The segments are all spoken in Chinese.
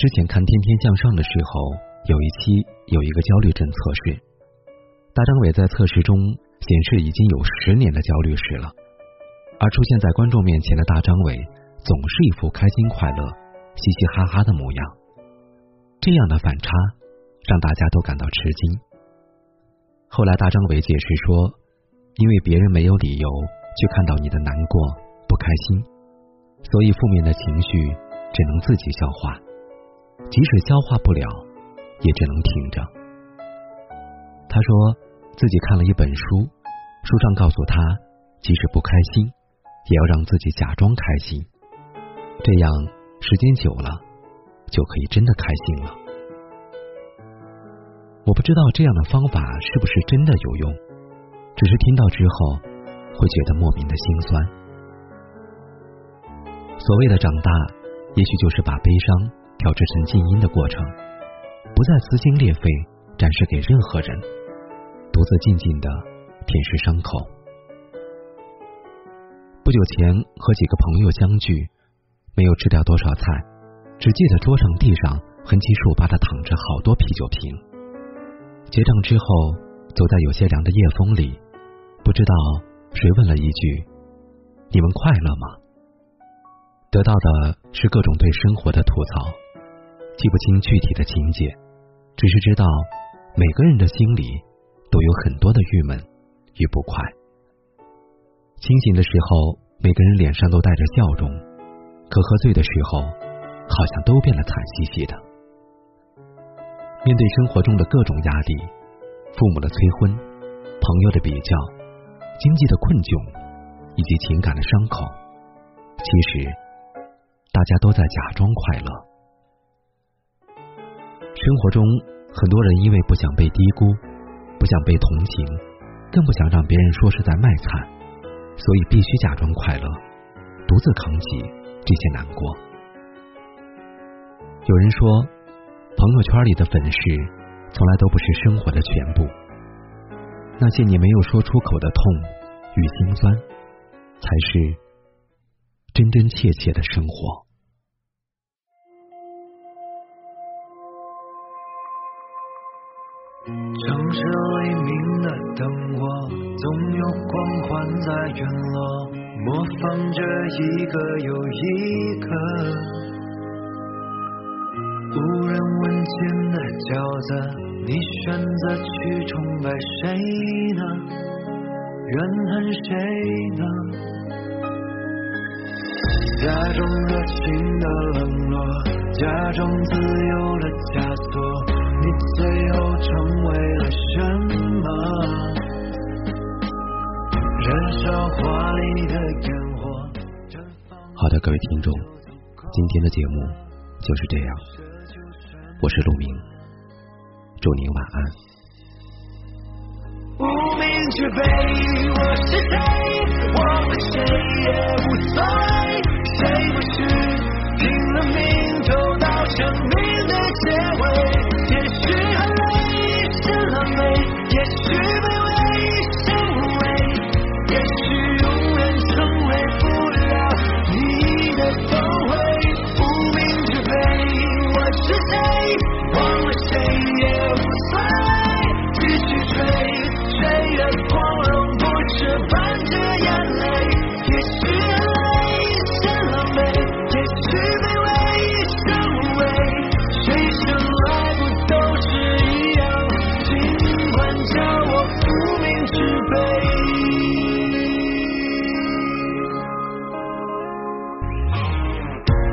之前看《天天向上》的时候，有一期有一个焦虑症测试，大张伟在测试中显示已经有十年的焦虑史了，而出现在观众面前的大张伟总是一副开心快乐、嘻嘻哈哈的模样，这样的反差让大家都感到吃惊。后来大张伟解释说，因为别人没有理由去看到你的难过、不开心，所以负面的情绪只能自己消化。即使消化不了，也只能挺着。他说自己看了一本书，书上告诉他，即使不开心，也要让自己假装开心，这样时间久了，就可以真的开心了。我不知道这样的方法是不是真的有用，只是听到之后会觉得莫名的心酸。所谓的长大，也许就是把悲伤。调制成静音的过程，不再撕心裂肺展示给任何人，独自静静的舔舐伤口。不久前和几个朋友相聚，没有吃掉多少菜，只记得桌上地上横七竖八的躺着好多啤酒瓶。结账之后，走在有些凉的夜风里，不知道谁问了一句：“你们快乐吗？”得到的是各种对生活的吐槽。记不清具体的情节，只是知道每个人的心里都有很多的郁闷与不快。清醒的时候，每个人脸上都带着笑容，可喝醉的时候，好像都变得惨兮兮的。面对生活中的各种压力，父母的催婚、朋友的比较、经济的困窘以及情感的伤口，其实大家都在假装快乐。生活中，很多人因为不想被低估，不想被同情，更不想让别人说是在卖惨，所以必须假装快乐，独自扛起这些难过。有人说，朋友圈里的粉饰，从来都不是生活的全部。那些你没有说出口的痛与心酸，才是真真切切的生活。城市黎明的灯火，总有光环在陨落，模仿着一个又一个无人问津的角色。你选择去崇拜谁呢？怨恨谁呢？假装热情的冷落，假装自由的枷锁。你最后成为了什么？燃烧华丽的烟火。好的，各位听众，今天的节目就是这样。我是陆明，祝您晚安。无名之辈，我是谁？忘了谁也无所谓。谁不是拼了命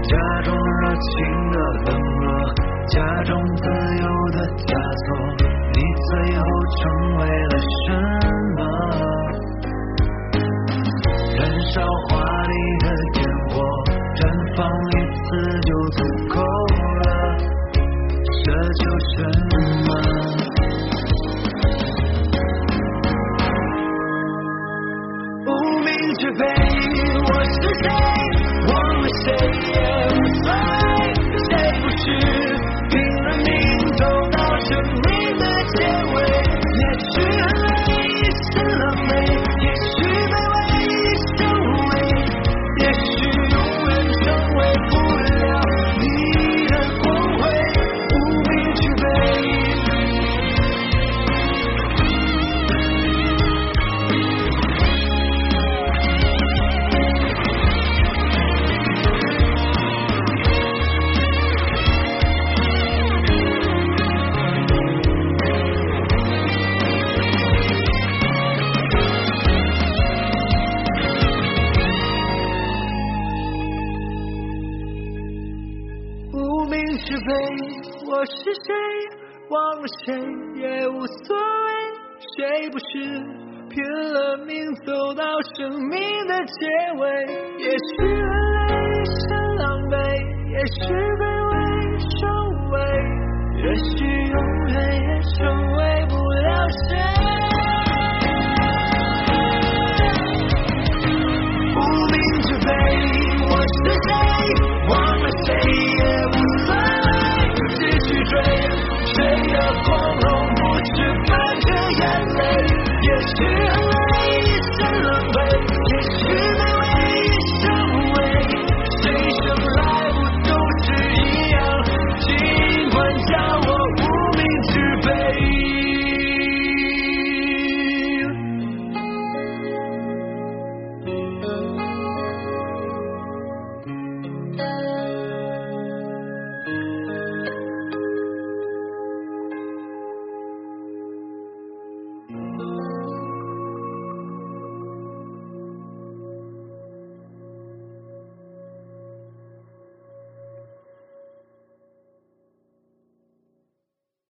假装热情的冷落假装自由的枷锁你最后成为了什么？燃烧华丽的烟火绽放一次就足够了奢求什么无名之辈我是谁？say yes. 是非我是谁，忘了谁也无所谓，谁不是拼了命走到生命的结尾？也许很累，